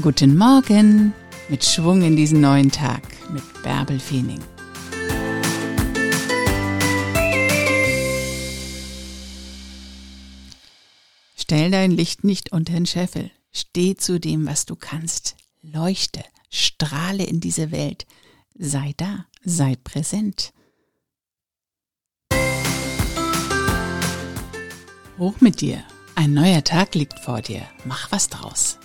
Guten Morgen mit Schwung in diesen neuen Tag mit Bärbel Feening. Stell dein Licht nicht unter den Scheffel. Steh zu dem, was du kannst. Leuchte, strahle in diese Welt. Sei da, sei präsent. Hoch mit dir. Ein neuer Tag liegt vor dir. Mach was draus.